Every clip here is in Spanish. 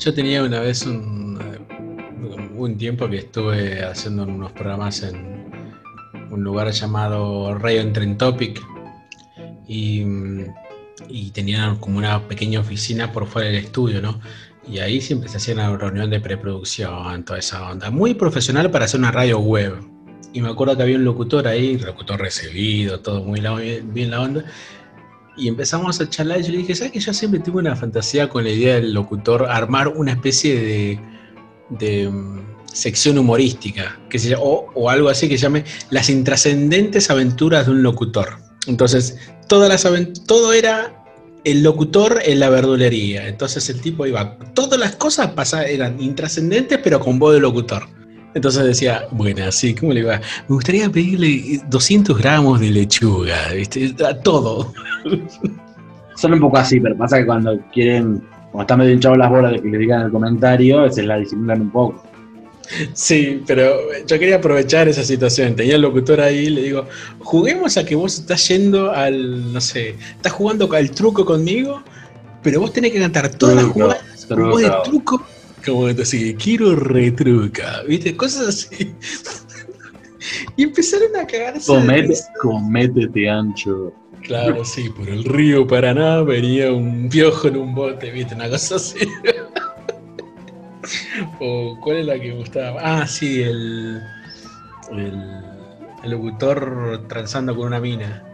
Yo tenía una vez un, un tiempo que estuve haciendo unos programas en un lugar llamado Radio Topic y, y tenían como una pequeña oficina por fuera del estudio, ¿no? Y ahí siempre se hacía una reunión de preproducción, toda esa onda. Muy profesional para hacer una radio web. Y me acuerdo que había un locutor ahí, locutor recibido, todo muy bien la onda. Y empezamos a charlar y yo le dije, ¿sabes que yo siempre tuve una fantasía con la idea del locutor armar una especie de, de mm, sección humorística, que se, o, o algo así que se llame Las intrascendentes aventuras de un locutor? Entonces, todas las todo era el locutor en la verdulería. Entonces el tipo iba, todas las cosas pasaban, eran intrascendentes, pero con voz de locutor. Entonces decía, bueno, así, ¿cómo le iba? Me gustaría pedirle 200 gramos de lechuga, ¿viste? Todo. Son un poco así, pero pasa que cuando quieren, cuando están medio hinchados las bolas de que le digan el comentario, se la disimulan un poco. Sí, pero yo quería aprovechar esa situación. Tenía el locutor ahí y le digo, juguemos a que vos estás yendo al, no sé, estás jugando al truco conmigo, pero vos tenés que cantar todas las jugadas con de truco. Como así, quiero retruca, ¿viste? Cosas así. y empezaron a cagarse. Comete, cométete ancho. Claro, sí, por el río Paraná venía un piojo en un bote, ¿viste? Una cosa así. o cuál es la que gustaba. Ah, sí, el, el, locutor transando con una mina.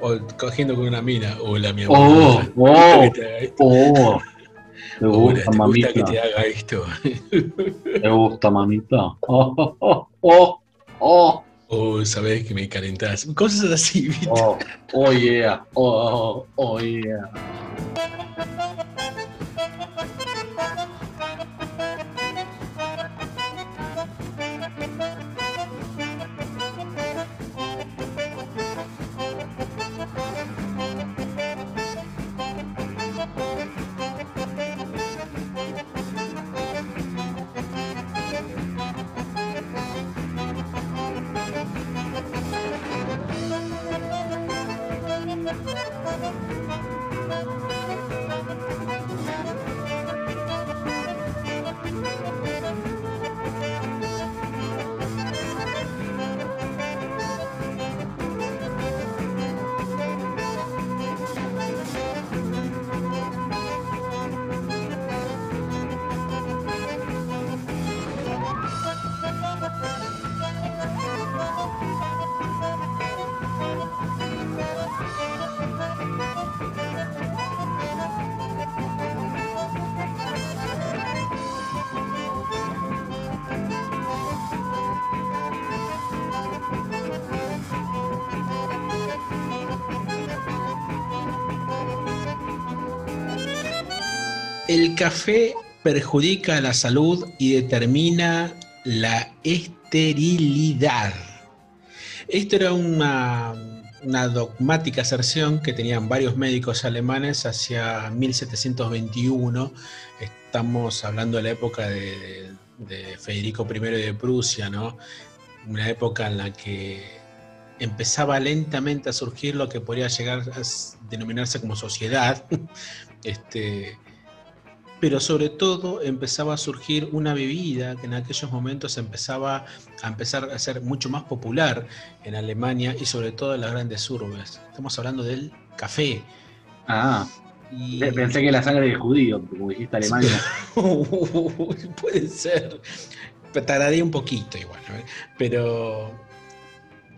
O cogiendo con una mina. O la mi Oh, oh, oh. Me gusta, mamita. que te haga esto. Me gusta, mamita. Oh, oh, oh, oh. Oh, oh sabes que me calentás. Cosas así, ¿viste? Oh, oh yeah. Oh, oh, oh yeah. El café perjudica la salud y determina la esterilidad. Esto era una, dogmática aserción que tenían varios médicos alemanes hacia 1721. Estamos hablando de la época de, Federico I de Prusia, ¿no? Una época en la que empezaba lentamente a surgir lo que podría llegar a denominarse como sociedad. Este, pero sobre todo empezaba a surgir una bebida que en aquellos momentos empezaba a empezar a ser mucho más popular en Alemania y sobre todo en las grandes urbes. Estamos hablando del café. Ah, pensé que la sangre de judío, como dijiste Alemania. Puede ser. Tardaría un poquito igual, pero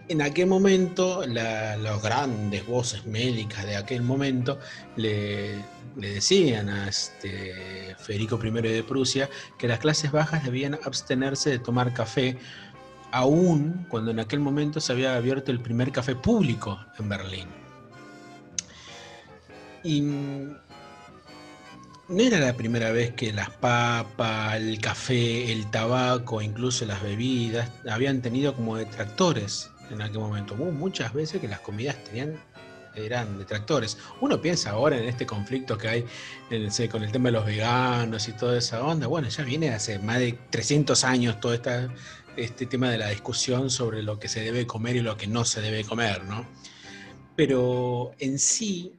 en aquel momento las grandes voces médicas de aquel momento le, decían a este Federico I de Prusia que las clases bajas debían abstenerse de tomar café, aún cuando en aquel momento se había abierto el primer café público en Berlín. Y no era la primera vez que las papas, el café, el tabaco, incluso las bebidas, habían tenido como detractores en aquel momento. Hubo muchas veces que las comidas tenían eran detractores. Uno piensa ahora en este conflicto que hay con el tema de los veganos y toda esa onda. Bueno, ya viene hace más de 300 años todo este tema de la discusión sobre lo que se debe comer y lo que no se debe comer, ¿no? Pero en sí,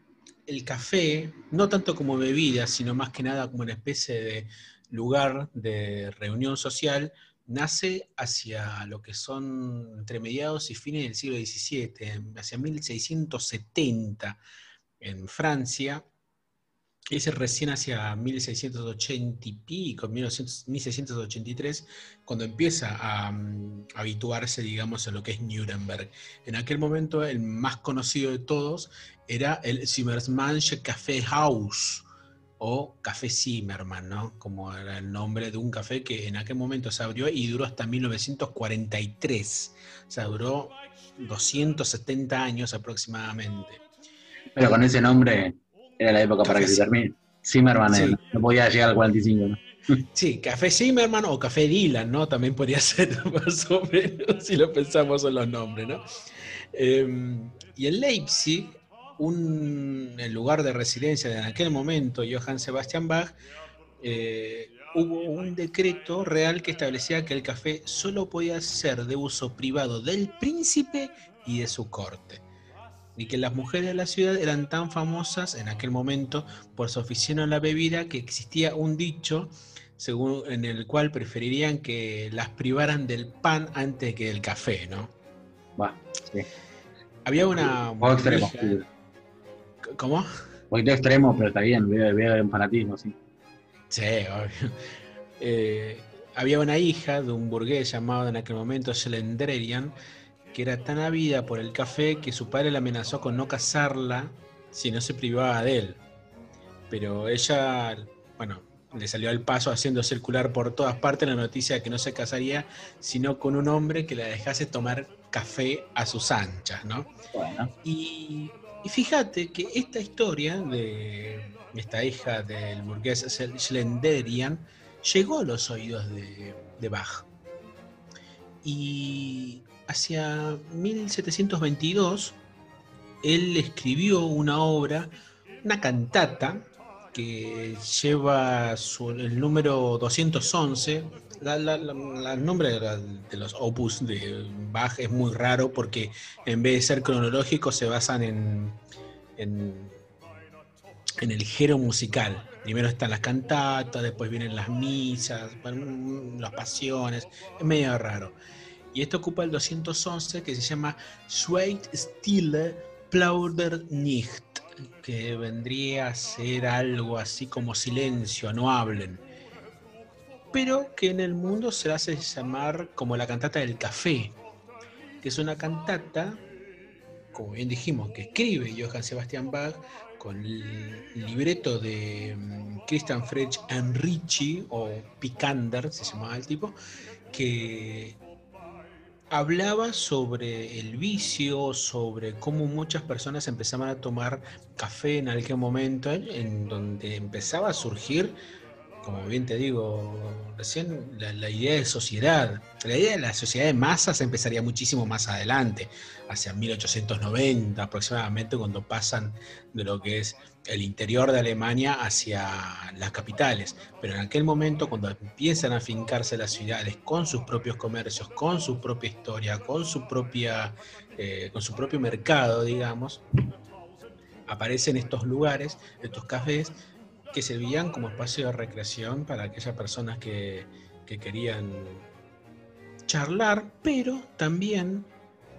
el café, no tanto como bebida, sino más que nada como una especie de lugar de reunión social nace hacia lo que son entre mediados y fines del siglo XVII, hacia 1670 en Francia, es recién hacia 1680 y pico, 1683, cuando empieza a, mm, habituarse, digamos, a lo que es Nuremberg. En aquel momento, el más conocido de todos era el Zimmermannsche Café House, o Café Zimmerman, ¿no? Como era el nombre de un café que en aquel momento se abrió y duró hasta 1943. O sea, duró 270 años aproximadamente. Pero con ese nombre era la época para que se termine. Zimmerman no podía llegar al 45, ¿no? Sí, Café Zimmerman o Café Dylan, ¿no? También podría ser más o menos si lo pensamos en los nombres, ¿no? Em, y en Leipzig, un, el lugar de residencia de en aquel momento, Johann Sebastian Bach, eh, hubo un decreto real que establecía que el café solo podía ser de uso privado del príncipe y de su corte y que las mujeres de la ciudad eran tan famosas en aquel momento por su afición a la bebida que existía un dicho según, en el cual preferirían que las privaran del pan antes que del café, ¿no? Sí. Había una... Extremo. ¿Cómo? Poquito extremo, pero está bien, veo un fanatismo, sí. Sí, obvio. Eh, había una hija de un burgués llamado en aquel momento Schlenderian, que era tan ávida por el café que su padre la amenazó con no casarla si no se privaba de él. Pero ella, bueno, le salió al paso haciendo circular por todas partes la noticia de que no se casaría, sino con un hombre que la dejase tomar café a sus anchas, ¿no? Y, fíjate que esta historia de esta hija del burgués Schlenderian llegó a los oídos de, de Bach. Y hacia 1722, él escribió una obra, una cantata, que lleva el número 211. El nombre de, los opus de Bach es muy raro porque en vez de ser cronológico se basan en, en, el género musical. Primero están las cantatas, después vienen las misas, las pasiones. Es medio raro. Y esto ocupa el 211 que se llama Schweigt Stille Plauder nicht, que vendría a ser algo así como silencio, no hablen. Pero que en el mundo se hace llamar como la cantata del café, que es una cantata, como bien dijimos, que escribe Johann Sebastian Bach con el libreto de mm, Christian Friedrich Enrichi o Picander, se llamaba el tipo, que hablaba sobre el vicio, sobre cómo muchas personas empezaban a tomar café en aquel momento, en donde empezaba a surgir como bien te digo recién, la, idea de sociedad. La idea de la sociedad de masas empezaría muchísimo más adelante, hacia 1890 aproximadamente, cuando pasan de lo que es el interior de Alemania hacia las capitales. Pero en aquel momento, cuando empiezan a fincarse las ciudades con sus propios comercios, con su propia historia, con su, propia, eh, con su propio mercado, digamos, aparecen estos lugares, estos cafés, que servían como espacio de recreación para aquellas personas que, querían charlar, pero también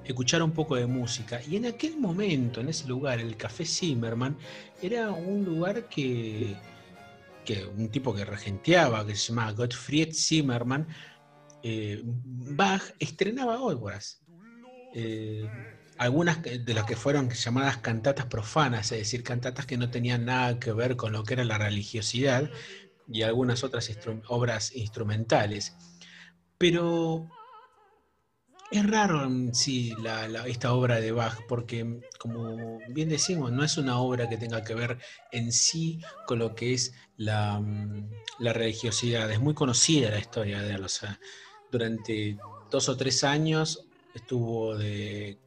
escuchar un poco de música. Y en aquel momento, en ese lugar, el Café Zimmerman, era un lugar que, un tipo que regenteaba, que se llamaba Gottfried Zimmerman, eh, Bach estrenaba obras. Eh, algunas de las que fueron llamadas cantatas profanas, es decir, cantatas que no tenían nada que ver con lo que era la religiosidad, y algunas otras obras instrumentales. Pero es raro en sí esta obra de Bach, porque como bien decimos, no es una obra que tenga que ver en sí con lo que es la, la religiosidad. Es muy conocida la historia de él. O sea, durante dos o tres años estuvo de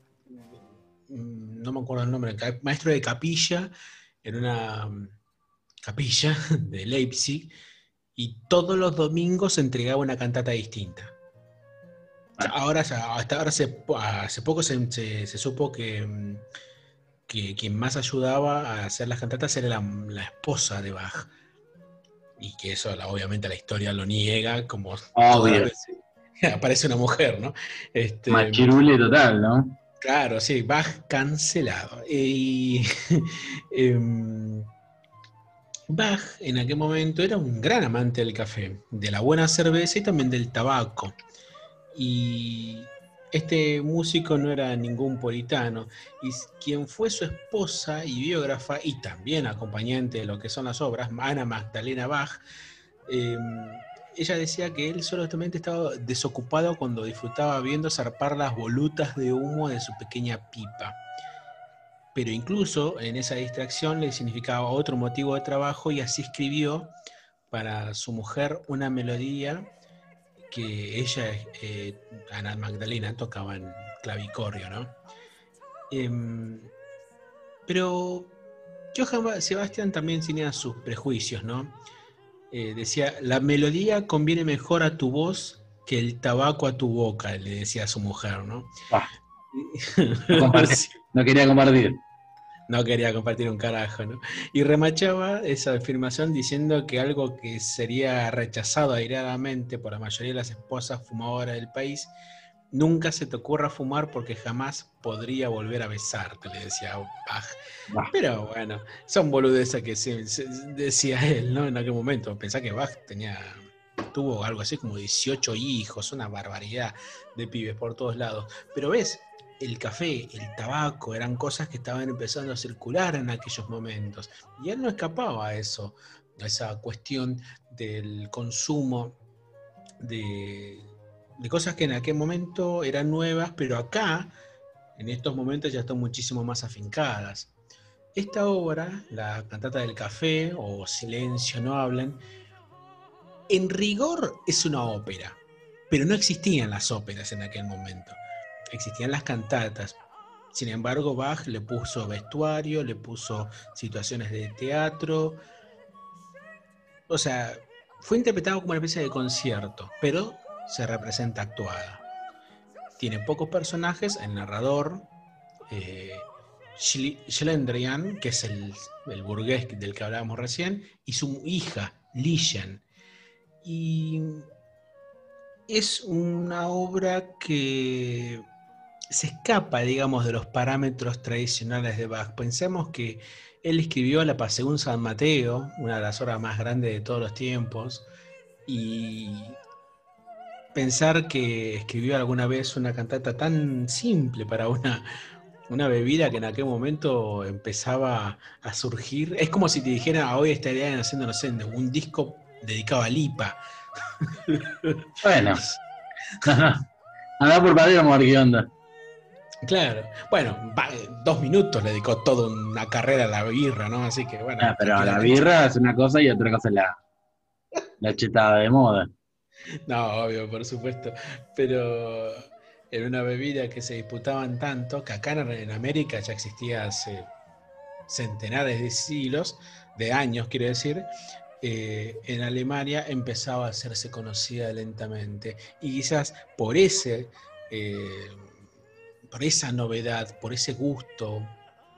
no me acuerdo el nombre, maestro de capilla en una mm, capilla de Leipzig y todos los domingos entregaba una cantata distinta. Ahora, hasta ahora hace, hace poco se, supo que, mm, que, quien más ayudaba a hacer las cantatas era la, esposa de Bach. y que eso obviamente la historia lo niega, como Obvio. aparece una mujer, ¿no? Este, Machirule total, ¿no? Claro, sí, Bach cancelado. Y em, Bach en aquel momento era un gran amante del café, de la buena cerveza y también del tabaco. Y este músico no era ningún puritano, y quien fue su esposa y biógrafa, y también acompañante de lo que son las obras, Ana Magdalena Bach, em, ella decía que él solamente estaba desocupado cuando disfrutaba viendo zarpar las volutas de humo de su pequeña pipa. Pero incluso en esa distracción le significaba otro motivo de trabajo y así escribió para su mujer una melodía que ella, eh, Ana Magdalena, tocaba en clavicordio, ¿no? Em, pero Johann Sebastián también tenía sus prejuicios, ¿no? Eh, decía, la melodía conviene mejor a tu voz que el tabaco a tu boca, le decía a su mujer, ¿no? Ah. no quería compartir no quería compartir un carajo, ¿no? Y remachaba esa afirmación diciendo que algo que sería rechazado airadamente por la mayoría de las esposas fumadoras del país, nunca se te ocurra fumar porque jamás podría volver a besarte, le decía Bach. Pero bueno, son boludeces que decía él, ¿no? En aquel momento. Pensá que Bach tenía tuvo algo así como 18 hijos, una barbaridad de pibes por todos lados. Pero ves, el café, el tabaco, eran cosas que estaban empezando a circular en aquellos momentos. Y él no escapaba a eso, a esa cuestión del consumo de, cosas que en aquel momento eran nuevas, pero acá, en estos momentos, ya están muchísimo más afincadas. Esta obra, la cantata del café o Silencio no hablan, en rigor es una ópera, pero no existían las óperas en aquel momento existían las cantatas. Sin embargo, Bach le puso vestuario, le puso situaciones de teatro. O sea, fue interpretado como una especie de concierto, pero se representa actuada. Tiene pocos personajes, el narrador, eh, Schlendrian, que es el, el, burgués del que hablábamos recién, y su hija, Lillian. Y es una obra que se escapa, digamos, de los parámetros tradicionales de Bach. Pensemos que él escribió la Pasegún San Mateo, una de las obras más grandes de todos los tiempos, y pensar que escribió alguna vez una cantata tan simple para una, una bebida que en aquel momento empezaba a surgir. Es como si te dijera, hoy estarían haciendo, no sé, un disco dedicado a Lipa. Bueno. Anda por padre, ¿qué onda? Claro, bueno, dos minutos le dedicó toda una carrera a la birra, ¿no? Así que bueno. Ah, pero la birra es una cosa y otra cosa es la, la chetada de moda. No, obvio, por supuesto. Pero era una bebida que se disputaban tanto que acá en América ya existía hace centenares de siglos, de años quiero decir, eh, en Alemania empezaba a hacerse conocida lentamente. Y quizás por ese eh, por esa novedad, por ese gusto,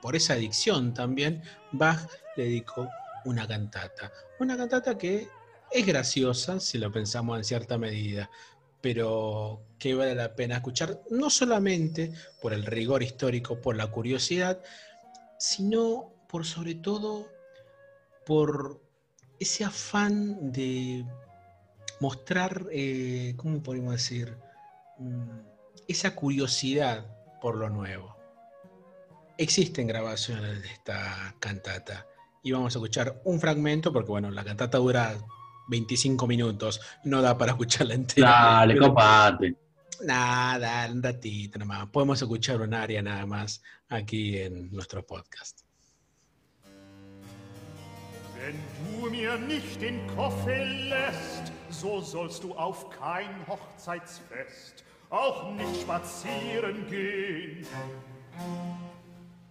por esa adicción también, Bach le dedicó una cantata. Una cantata que es graciosa, si lo pensamos en cierta medida, pero que vale la pena escuchar, no solamente por el rigor histórico, por la curiosidad, sino por sobre todo por ese afán de mostrar, eh, ¿cómo podemos decir? Mm, esa curiosidad por lo nuevo. Existen grabaciones de esta cantata y vamos a escuchar un fragmento porque bueno, la cantata dura 25 minutos, no da para escucharla entera. Dale, copate. Nada, un ratito nomás. Podemos escuchar un área nada más aquí en nuestro podcast. Wenn du mir nicht den Koffer lässt, so sollst du auf kein Hochzeitsfest auch nicht spazieren gehen.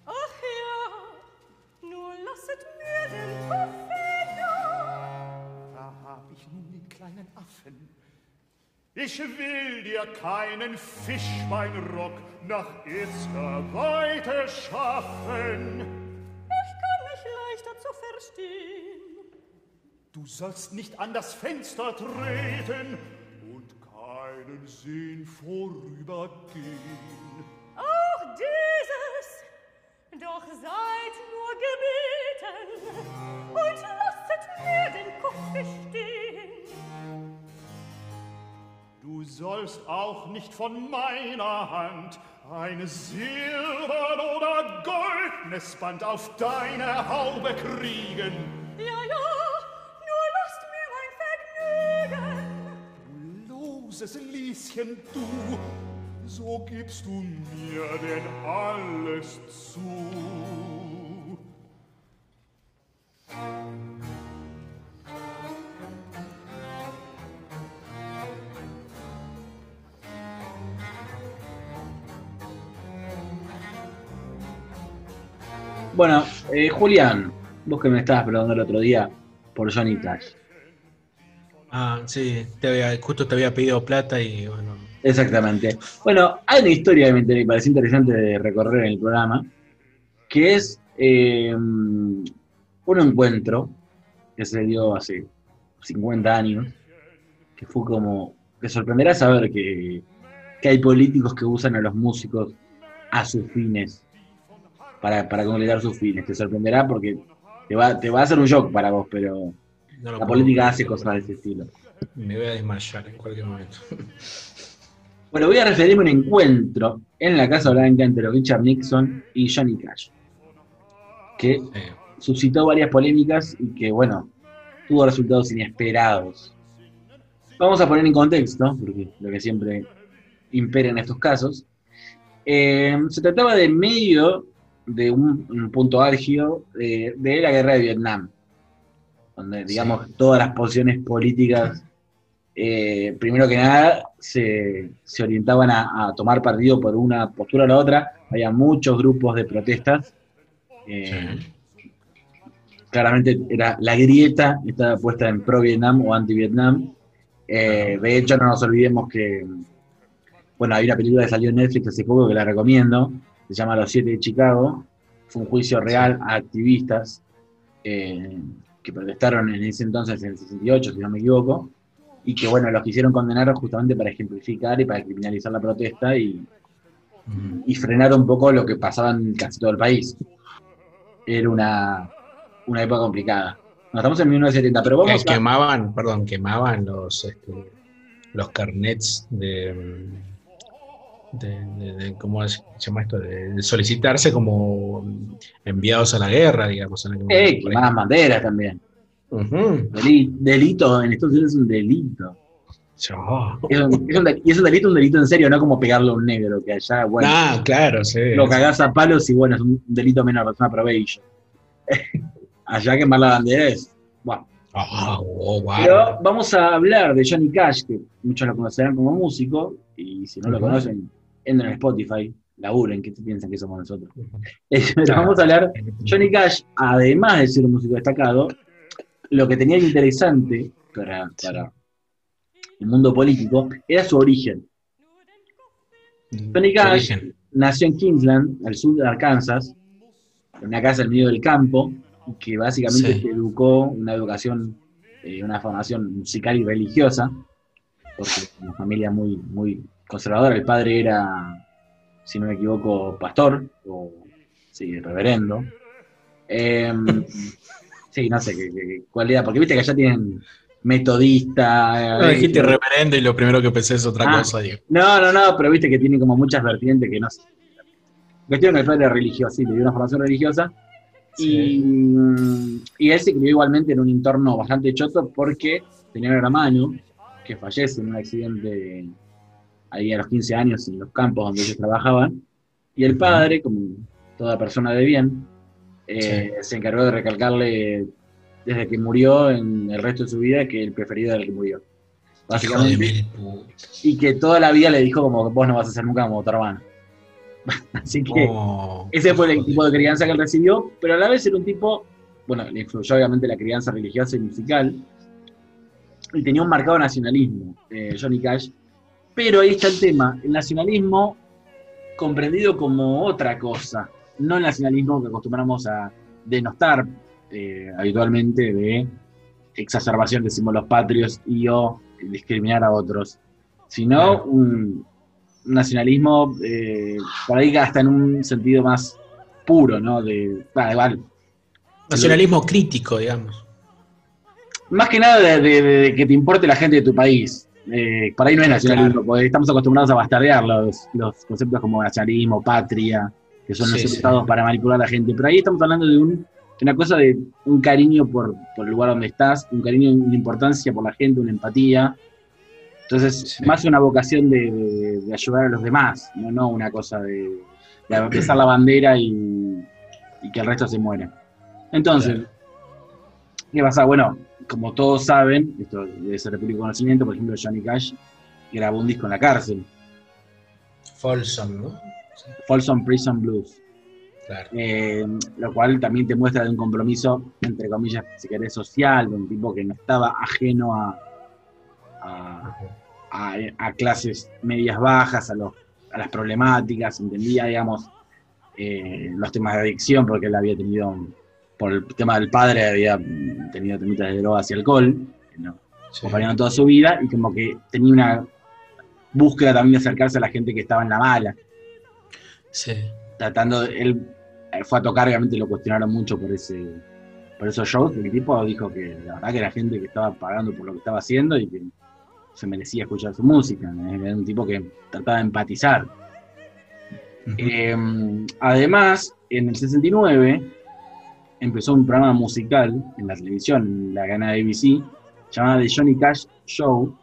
Ach ja, nur lasset mir den Koffer hab ich nun den kleinen Affen. Ich will dir keinen Fischbeinrock nach erster Weite schaffen. Ich kann mich leichter zu verstehen. Du sollst nicht an das Fenster treten und keinen sehen vorübergehen. Auch dieses, doch seid nur gebeten und lasset mir den Kopf bestehen. Du sollst auch nicht von meiner Hand ein silbern oder goldnes Band auf deine Haube kriegen. Ja, ja, nur lasst mir mein Vergnügen. Du loses Lieschen, du, so gibst du mir denn alles zu. Bueno, eh, Julián, vos que me estabas preguntando el otro día por Johnny Cash. Ah, sí, te había, justo te había pedido plata y bueno. Exactamente. Bueno, hay una historia que me pareció interesante de recorrer en el programa, que es eh, un encuentro que se dio hace 50 años, que fue como, te sorprenderá saber que, que hay políticos que usan a los músicos a sus fines, para, para concretar sus fines. Te sorprenderá porque te va, te va a hacer un shock para vos, pero no la política hace cosas de ese estilo. Me voy a desmayar en cualquier momento. Bueno, voy a referirme a un encuentro en la Casa Blanca entre Richard Nixon y Johnny Cash, que suscitó varias polémicas y que, bueno, tuvo resultados inesperados. Vamos a poner en contexto, porque lo que siempre impera en estos casos. Eh, se trataba de medio de un, un punto álgido de, de la guerra de Vietnam, donde, digamos, todas las posiciones políticas, eh, primero que nada, se, se orientaban a, a tomar partido por una postura o la otra. Había muchos grupos de protestas. eh, sí. claramente era la grieta estaba puesta en pro Vietnam o anti Vietnam. Eh, de hecho, no nos olvidemos que, bueno, hay una película que salió en Netflix hace poco que la recomiendo, se llama Los Siete de Chicago. Fue un juicio real a activistas eh, que protestaron en ese entonces, en el 68, si no me equivoco, y que, bueno, los quisieron condenar justamente para ejemplificar y para criminalizar la protesta y, Mm. y frenar un poco lo que pasaba en casi todo el país. Era una, una época complicada. No, estamos en 1970, pero vamos a... quemaban, perdón, quemaban los este, los carnets de, de, de- de- ¿cómo se llama esto? De, de solicitarse como enviados a la guerra, digamos. en Eh, quemaban banderas también. Delito, en Estados Unidos es un delito. Yo- Es un- es un y es un delito, un delito en serio, no como pegarle a un negro, que allá, bueno, Ah, claro, sí. lo cagás a palos y bueno, es un delito menor, es una probation. allá quemar la bandera es... Bueno, Ah, oh, wow. Pero vamos a hablar de Johnny Cash, que muchos lo conocerán como músico, y si no lo conocen, entren en Spotify, laburen, que piensan que somos nosotros. Claro. vamos a hablar, Johnny Cash, además de ser un músico destacado, lo que tenía de interesante para, para el mundo político era su origen. Johnny Cash Origen. nació en Kingsland, al sur de Arkansas, en una casa en medio del campo, que básicamente Sí. se educó una educación, eh, una formación musical y religiosa, porque es una familia muy, muy conservadora. El padre era, si no me equivoco, pastor, o sí, reverendo. Em, sí, no sé qué, qué- cuál era, porque viste que allá tienen metodista. No, eh, dijiste reverendo y lo primero que pensé es otra Ah. cosa. Digo. no, no, no, pero viste que tiene como muchas vertientes que no sé. Cuestión que el padre era religioso, sí, le dio una formación religiosa. Y, y él se crió igualmente en un entorno bastante choto porque tenía un hermano que fallece en un accidente ahí a los 15 años en los campos donde ellos trabajaban. Y el padre, como toda persona de bien, eh, se encargó de recalcarle desde que murió en el resto de su vida que el preferido era el que murió. Básicamente y que toda la vida le dijo como vos no vas a ser nunca como tu hermano. Así que Oh, ese fue el joder. tipo de crianza que él recibió, pero a la vez era un tipo, bueno, le influyó obviamente la crianza religiosa y musical, y tenía un marcado nacionalismo, eh, Johnny Cash, pero ahí está el tema, el nacionalismo comprendido como otra cosa, no el nacionalismo que acostumbramos a denostar eh, habitualmente de exacerbación de símbolos patrios y o discriminar a otros, sino un nacionalismo eh, por ahí hasta en un sentido más puro, ¿no? De, bah, igual, Nacionalismo crítico, digamos. más que nada de, de- de que te importe la gente de tu país. Eh, por ahí no es nacionalismo, porque estamos acostumbrados a bastardear los, los conceptos como nacionalismo, patria, que son Sí, los sí. usados para manipular a la gente. Pero ahí estamos hablando de, un, de una cosa de un cariño por, por el lugar donde estás, un cariño, una importancia por la gente, una empatía. Entonces, Sí. más una vocación de, de- de ayudar a los demás, no, no una cosa de, de besar la bandera y, y que el resto se muera. Entonces, Claro. ¿qué pasa? Bueno, como todos saben, esto debe ser de público conocimiento, por ejemplo, Johnny Cash grabó un disco en la cárcel, Folsom, ¿no? Sí, Folsom Prison Blues, claro. eh, lo cual también te muestra de un compromiso, entre comillas, si querés, social, de un tipo que no estaba ajeno a, a, a- a clases medias bajas, a, los, a las problemáticas, entendía, digamos, eh, los temas de adicción, porque él había tenido, por el tema del padre, había tenido temitas de drogas y alcohol, ¿no? Sí. toda su vida, y como que tenía una búsqueda también de acercarse a la gente que estaba en la mala, Sí. tratando, de- él eh, fue a tocar, obviamente lo cuestionaron mucho por ese por esos shows, porque el tipo dijo que la verdad que era gente que estaba pagando por lo que estaba haciendo y que se merecía escuchar su música, ¿no? era un tipo que trataba de empatizar. Eh, además, en el 69 empezó un programa musical en la televisión, en la cadena de ABC, llamada The Johnny Cash Show,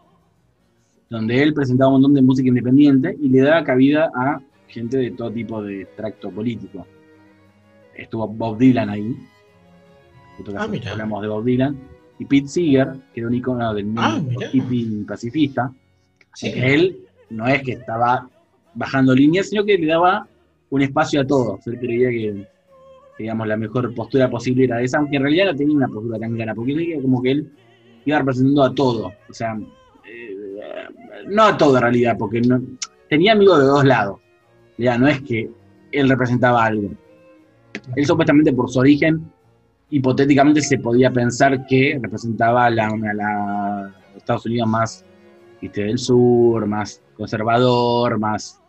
donde él presentaba un montón de música independiente y le daba cabida a gente de todo tipo de tracto político. Estuvo Bob Dylan ahí, justo Ah, hablamos de Bob Dylan, y Pete Seeger, que era un icono del mundo Ah, mira. hippie pacifista, Sí. que él no es que estaba bajando líneas, sino que le daba un espacio a todos. Él creía que, digamos, la mejor postura posible era esa, aunque en realidad no tenía una postura tan clara, porque él como que él iba representando a todo. O sea, eh, no a todo en realidad, porque tenía amigos de dos lados. Ya, no es que él representaba algo. Él supuestamente por su origen, hipotéticamente se podía pensar que representaba a la, a la Estados Unidos más viste, del sur, más conservador, más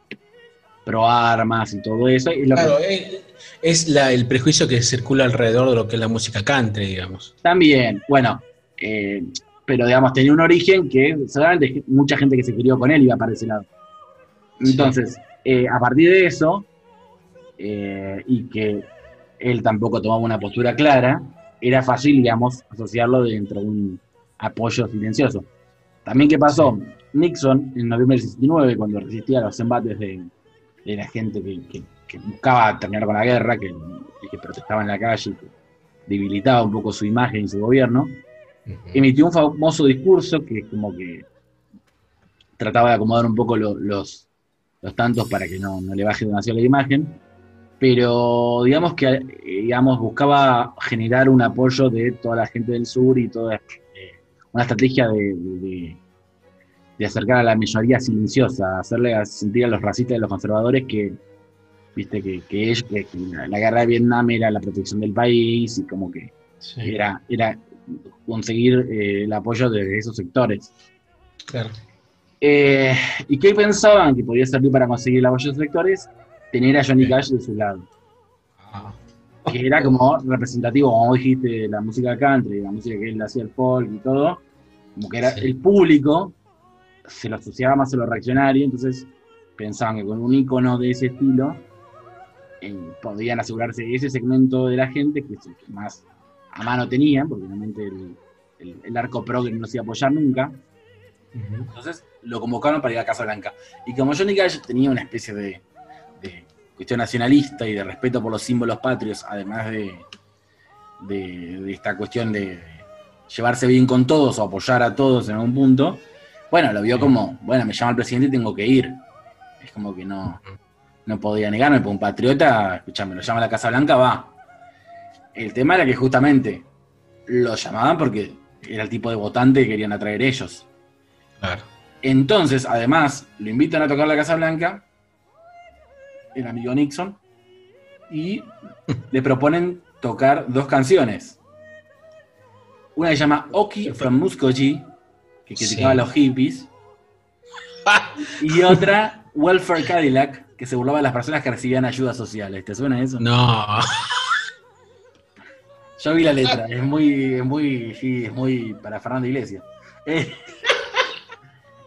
pro armas y todo eso. Claro, eh, es la- el prejuicio que circula alrededor de lo que es la música country, digamos. También, bueno, eh, pero digamos, tenía un origen que seguramente mucha gente que se crió con él iba para ese lado. Entonces, eh, a partir de eso, eh, y que él tampoco tomaba una postura clara, era fácil, digamos, asociarlo dentro de un apoyo silencioso. También, ¿qué pasó? Nixon, en noviembre del 69, cuando resistía a los embates de, de la gente que, que- que buscaba terminar con la guerra, que, que protestaba en la calle, que debilitaba un poco su imagen y su gobierno, emitió un famoso discurso que como que trataba de acomodar un poco lo- los, los tantos para que no, no le baje demasiado la imagen, pero digamos que eh, digamos, buscaba generar un apoyo de toda la gente del sur y toda eh, una estrategia de, de- de acercar a la mayoría silenciosa, hacerle sentir a los racistas y a los conservadores que viste que, que ellos- que- que la guerra de Vietnam era la protección del país y como que Sí, era, era conseguir eh, el apoyo de esos sectores. claro. Eh, ¿Y qué pensaban que podía servir para conseguir el apoyo de esos sectores? Tener a Johnny Cash de su lado, Ah, que era como representativo, como dijiste, de la música country, la música que él hacía el folk y todo, como que era Sí. el público se lo asociaba más a lo reaccionario, entonces pensaban que con un icono de ese estilo eh, podían asegurarse ese segmento de la gente que es el que más a mano tenían, porque realmente el, el- el arco pro que no los iba a apoyar nunca. Entonces lo convocaron para ir a Casa Blanca. Y como Johnny Cash tenía una especie de, de cuestión nacionalista y de respeto por los símbolos patrios, además de, de- de esta cuestión de llevarse bien con todos o apoyar a todos en algún punto, bueno, lo vio como, bueno, me llama el presidente y tengo que ir. Es como que no, no podía negarme, porque un patriota, escuchame, lo llama a la Casa Blanca, va. El tema era que justamente lo llamaban porque era el tipo de votante que querían atraer ellos. Claro. Entonces, además, lo invitan a tocar la Casa Blanca, el amigo Nixon, y le proponen tocar dos canciones. Una que se llama Oki from Muskogee, que criticaba Sí. a los hippies. Y otra, Welfare Cadillac, que se burlaba de las personas que recibían ayudas sociales. ¿Te suena eso? No. Yo vi la letra, es muy, es muy, sí, es muy para Fernando Iglesias. Eh,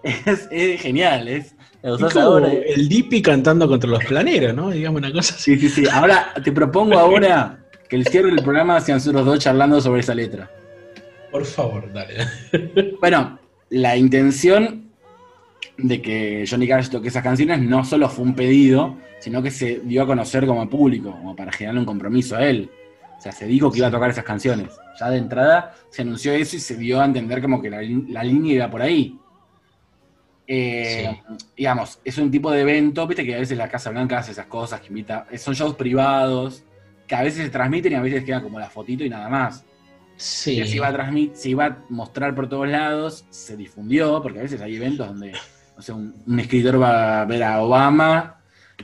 Es, es genial, es. Es ahora. el Dipi cantando contra los planeros, ¿no? Digamos una cosa así. Sí, sí, sí. Ahora te propongo ahora que el cierre del programa sean nosotros dos charlando sobre esa letra. Por favor, dale. Bueno, la intención de que Johnny Cash toque esas canciones no solo fue un pedido, sino que se dio a conocer como público, como para generar un compromiso a él. O sea, se dijo que iba a tocar esas canciones. Ya de entrada se anunció eso y se dio a entender como que la, línea iba por ahí. Eh, Digamos, es un tipo de evento, viste que a veces la Casa Blanca hace esas cosas, que invita, son shows privados, que a veces se transmiten y a veces queda como la fotito y nada más. Sí. Que se iba, a transmit- se iba a mostrar por todos lados, se difundió, porque a veces hay eventos donde no sé, un, un escritor va a ver a Obama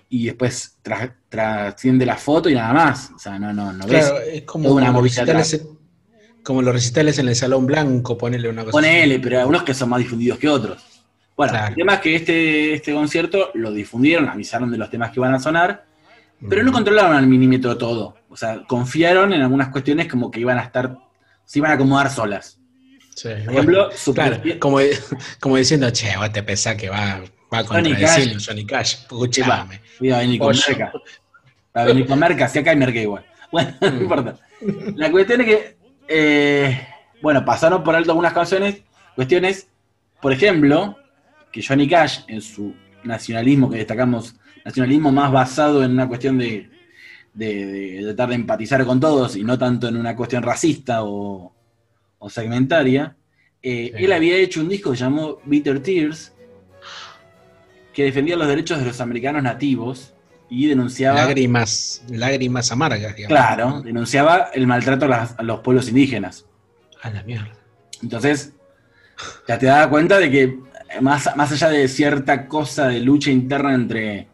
y después tra- trasciende la foto y nada más. O sea, no, no, no ves. Es como, una los movida recitales, en- como los recitales en el Salón Blanco, ponele una cosa Ponele, pero hay algunos que son más difundidos que otros. Bueno, Claro. el tema es que este, este concierto lo difundieron, avisaron de los temas que iban a sonar, así. pero no controlaron al milímetro todo. O sea, confiaron en algunas cuestiones como que iban a estar, se iban a acomodar solas. Sí, Por bueno, ejemplo, su claro, como, como diciendo, che, vos te pensás que va, va a Johnny contradecirnos Johnny Cash. Escuchame. A venir con Pollo. merca. Va a venir con merca, si acá hay merca igual. Bueno, no Mm. importa. La cuestión es que, eh, bueno, pasaron por alto algunas canciones, cuestiones, por ejemplo, que Johnny Cash, en su nacionalismo que destacamos, nacionalismo más basado en una cuestión de, de- de tratar de empatizar con todos y no tanto en una cuestión racista o, o segmentaria, eh, Sí. él había hecho un disco que se llamó Bitter Tears, que defendía los derechos de los americanos nativos y denunciaba, Lágrimas, lágrimas amargas, digamos. claro, denunciaba el maltrato a, las- a los pueblos indígenas. A la mierda. Entonces, ya te das cuenta de que más, más allá de cierta cosa de lucha interna entre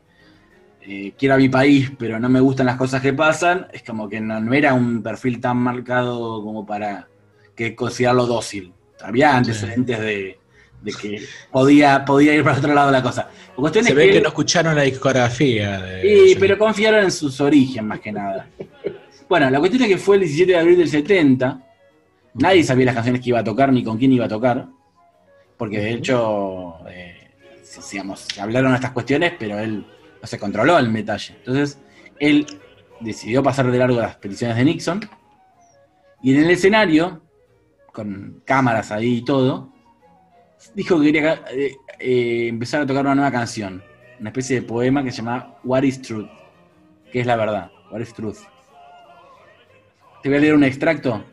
eh, quiero a mi país, pero no me gustan las cosas que pasan, es como que no, no era un perfil tan marcado como para que considerarlo dócil. Había antecedentes de, de que podía, podía ir para otro lado la cosa. La cuestión Se es ve que no escucharon la discografía de Sí, Johnny. pero confiaron en sus orígenes más que nada. Bueno, la cuestión es que fue el 17 de abril del 70. Nadie sabía las canciones que iba a tocar ni con quién iba a tocar. Porque de hecho, eh, digamos, se hablaron estas cuestiones, pero él no se controló el detalle. Entonces, él decidió pasar de largo las peticiones de Nixon. Y en el escenario, con cámaras ahí y todo, dijo que quería eh, eh, empezar a tocar una nueva canción. Una especie de poema que se llama What is Truth? Que es la verdad. What is Truth? Te voy a leer un extracto.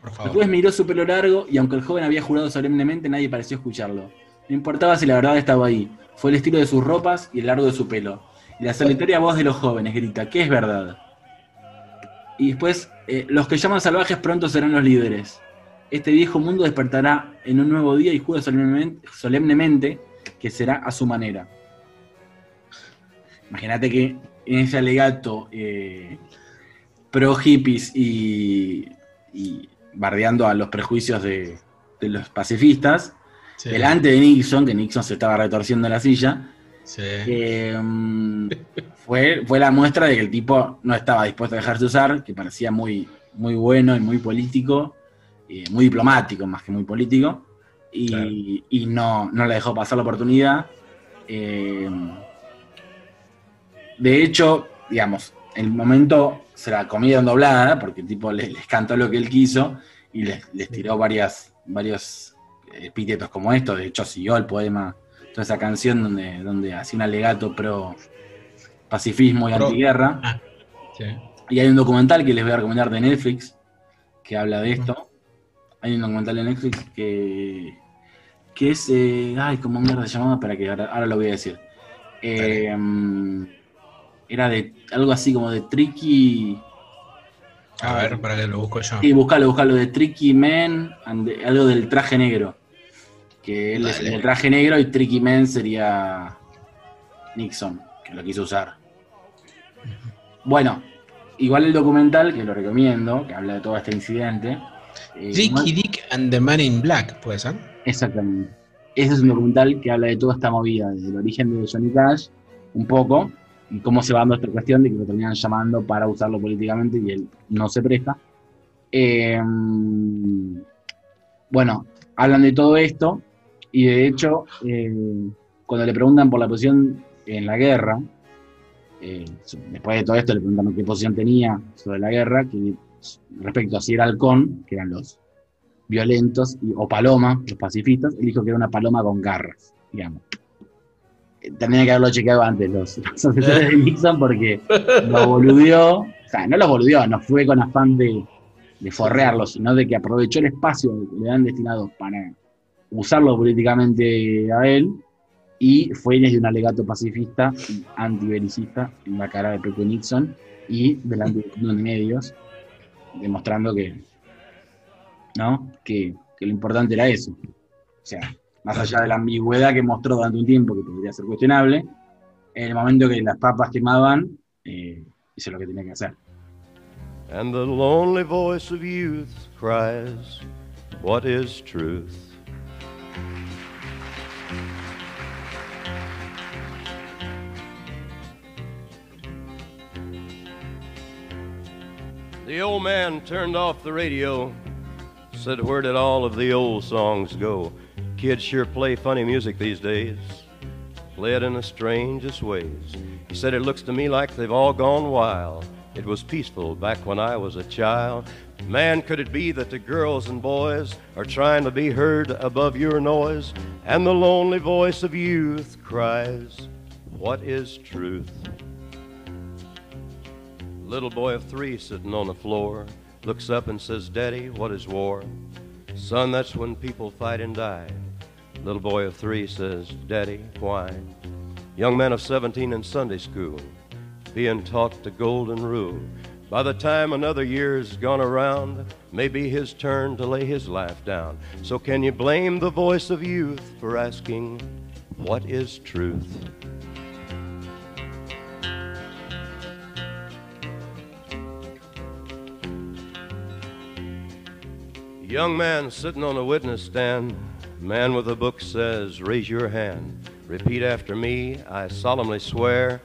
Por favor. Después miró su pelo largo y aunque el joven había jurado solemnemente, nadie pareció escucharlo. No importaba si la verdad estaba ahí. Fue el estilo de sus ropas y el largo de su pelo. Y la solitaria voz de los jóvenes grita, ¿qué es verdad? Y después, eh, los que llaman salvajes pronto serán los líderes. Este viejo mundo despertará en un nuevo día y jura solemnemente, solemnemente que será a su manera. Imagínate que en ese alegato eh, pro hippies y, y bardeando a los prejuicios de, de los pacifistas, Sí, delante de Nixon, que Nixon se estaba retorciendo en la silla, sí. eh, fue, fue la muestra de que el tipo no estaba dispuesto a dejarse usar, que parecía muy, muy bueno y muy político, eh, muy diplomático más que muy político, y, Claro. y no, no le dejó pasar la oportunidad. Eh, de hecho, digamos, en el momento se la comieron doblada, porque el tipo les, les cantó lo que él quiso y les, les tiró varias, varios epítetos como esto. De hecho, siguió el poema, toda esa canción donde, donde hacía un alegato pro pacifismo y Pro- antiguerra. sí. Y hay un documental que les voy a recomendar de Netflix que habla de esto. Hay un documental de Netflix que, que es. eh, ay, ¿cómo mierda se llamaba? Para que ahora, ahora lo voy a decir. Eh, mm, era de algo así como de Tricky. A ver, para que lo busco yo. Sí, buscalo, buscalo de Tricky Man, and the- algo del traje negro. Que él es el traje negro y Tricky Man sería Nixon, que lo quiso usar. Bueno, igual el documental, que lo recomiendo, que habla de todo este incidente, Ricky Dick and the Man in Black, ¿puede ser? Exactamente. Ese es un documental que habla de toda esta movida, desde el origen de Johnny Cash, un poco, y cómo se va dando esta cuestión de que lo terminan llamando para usarlo políticamente y él no se presta. Eh, bueno, hablan de todo esto, y de hecho, eh, cuando le preguntan por la posición en la guerra, eh, después de todo esto le preguntan qué posición tenía sobre la guerra, que respecto a si era halcón, que eran los violentos, y- o paloma, los pacifistas, él dijo que era una paloma con garras, digamos. Eh, Tendría que haberlo chequeado antes los, los asesores de Nixon porque lo boludeó, o sea, no lo boludeó, no fue con afán de, de forrearlo, sino de que aprovechó el espacio que le han destinado para usarlo políticamente a él y fue desde un alegato pacifista y antibelicista en la cara de Pepe Nixon y delante de de medios, demostrando que, ¿no? que, lo importante era eso. O sea, más allá de la ambigüedad que mostró durante un tiempo, que podría ser cuestionable, en el momento que las papas quemaban, eh, hizo lo que tenía que hacer. And the lonely voice of youth cries, What is truth? The old man turned off the radio, said, Where did all of the old songs go? Kids sure play funny music these days, play it in the strangest ways. He said, It looks to me like they've all gone wild. It was peaceful back when I was a child. Man, could it be that the girls and boys are trying to be heard above your noise? And the lonely voice of youth cries, What is truth? Little boy of three sitting on the floor looks up and says, Daddy, what is war? Son, that's when people fight and die. Little boy of three says, Daddy, why? Young man of 17 in Sunday school, being taught the golden rule. By the time another year's gone around, may be his turn to lay his life down. So can you blame the voice of youth for asking, What is truth? Young man sitting on a witness stand, man with a book says, Raise your hand. Repeat after me, I solemnly swear.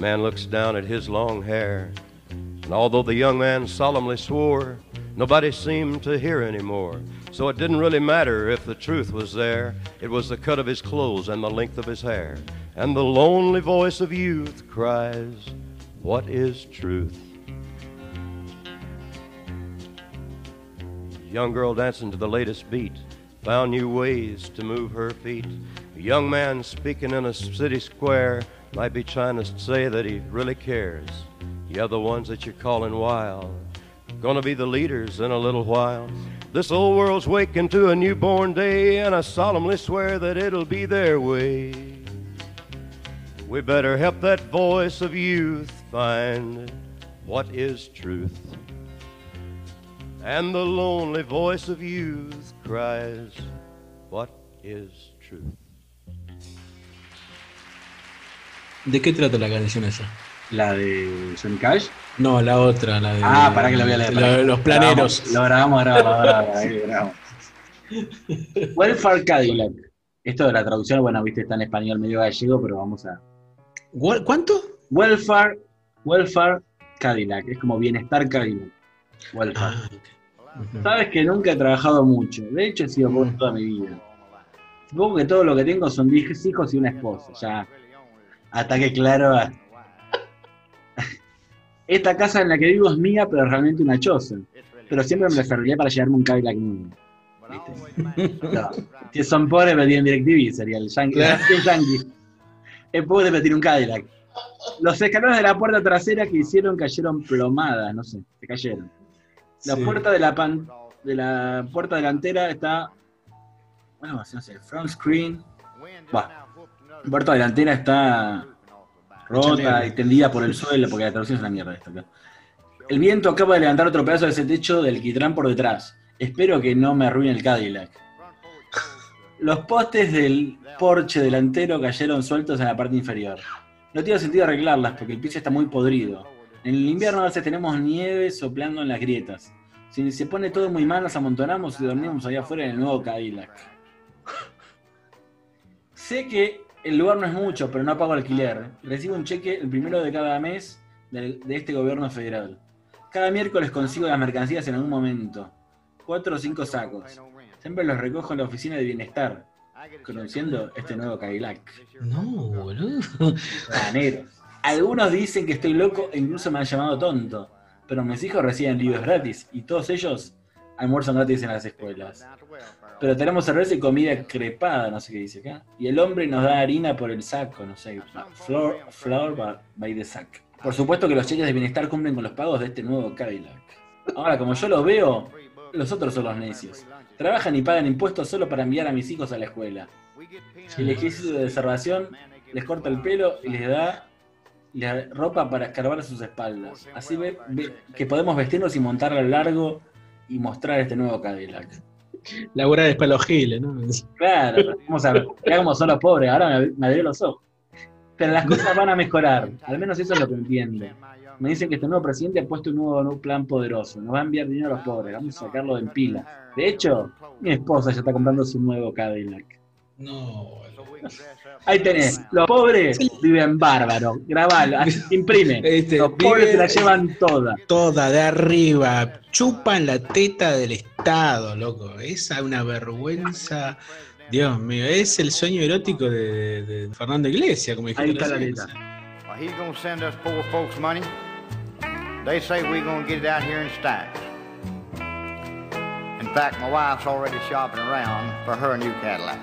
Man looks down at his long hair. And although the young man solemnly swore, nobody seemed to hear anymore. So it didn't really matter if the truth was there. It was the cut of his clothes and the length of his hair. And the lonely voice of youth cries, What is truth? Young girl dancing to the latest beat, found new ways to move her feet. A young man speaking in a city square might be trying to say that he really cares. The other ones that you're calling wild, gonna be the leaders in a little while. This old world's waking to a newborn day, and I solemnly swear that it'll be their way. We better help that voice of youth find what is truth. And the lonely voice of youth cries, What is truth? ¿De qué trata la canción esa? La de Johnny Cash. No, la otra, la de. Ah, para que lo voy a leer. la de los planeros. Lo grabamos, grabamos, grabamos, lo grabamos. Welfare Cadillac. Esto de la traducción, bueno, viste, está en español medio gallego, pero vamos a. ¿Cuál- ¿Cuánto? Welfare, Welfare Cadillac. Es como bienestar Cadillac. Welfare. Ah. Sabes que nunca he trabajado mucho. De hecho, he sido pobre toda mi vida. Supongo que todo lo que tengo son 10 hijos y una esposa. Ya. Ataque claro a. Esta casa en la que vivo es mía, pero realmente una choza. Pero siempre me la serviría para llevarme un Cadillac nuevo. No. Si son pobres, me tienen DirecTV, sería el yankee. Claro. el yankee. Es pobre, me tiene un Cadillac. Los escalones de la puerta trasera que hicieron cayeron plomadas, no sé, se cayeron. La Sí. puerta de la pan- de la puerta delantera está. Bueno, no sé, front screen. La puerta delantera está rota y tendida por el suelo, porque la traducción es una mierda esto acá. El viento acaba de levantar otro pedazo de ese techo del quitrán por detrás. Espero que no me arruine el Cadillac. Los postes del porche delantero cayeron sueltos en la parte inferior. No tiene sentido arreglarlas porque el piso está muy podrido. En el invierno a veces tenemos nieve soplando en las grietas. Si se pone todo muy mal, nos amontonamos y dormimos allá afuera en el nuevo Cadillac. sé que el lugar no es mucho, pero no pago alquiler. Recibo un cheque el primero de cada mes de este gobierno federal. Cada miércoles consigo las mercancías en algún momento. Cuatro o cinco sacos. Siempre los recojo en la oficina de bienestar, conociendo este nuevo Cadillac. No, boludo. Algunos dicen que estoy loco e incluso me han llamado tonto, pero mis hijos reciben libros gratis y todos ellos almuerzan gratis en las escuelas. Pero tenemos cerveza y comida crepada, no sé qué dice acá. Y el hombre nos da harina por el saco, no sé. Floor, floor by- the sack. Por supuesto que los cheques de bienestar cumplen con los pagos de este nuevo Cadillac. Ahora, como yo los veo, los otros son los necios. Trabajan y pagan impuestos solo para enviar a mis hijos a la escuela. El ejército de observación les corta el pelo y les da la ropa para escarbar sus espaldas. Así ve, ve que podemos vestirnos y montar a lo largo y mostrar este nuevo Cadillac. Laburar de espalda giles, ¿no? Claro, vamos a ver, ya como son los pobres, ahora me, me abrió los ojos. Pero las cosas van a mejorar, al menos eso es lo que entiendo. Me dicen que este nuevo presidente ha puesto un nuevo, nuevo plan poderoso, nos va a enviar dinero a los pobres, vamos a sacarlo en pila. De hecho, mi esposa ya está comprando su nuevo Cadillac. No. Ahí tenés, los pobres viven bárbaro, grabalo, imprime. Este, Los pobres vive- se la llevan toda. Toda de arriba, chupan la teta del Estado, loco. Esa es una vergüenza. Dios mío, es el sueño erótico de, de Fernando Iglesias, como dijiste Ahí está la letra. Well, he's gonna send us poor folks money. They say we're gonna get it out here in stacks. In fact, my wife's already shopping around for her new Cadillac.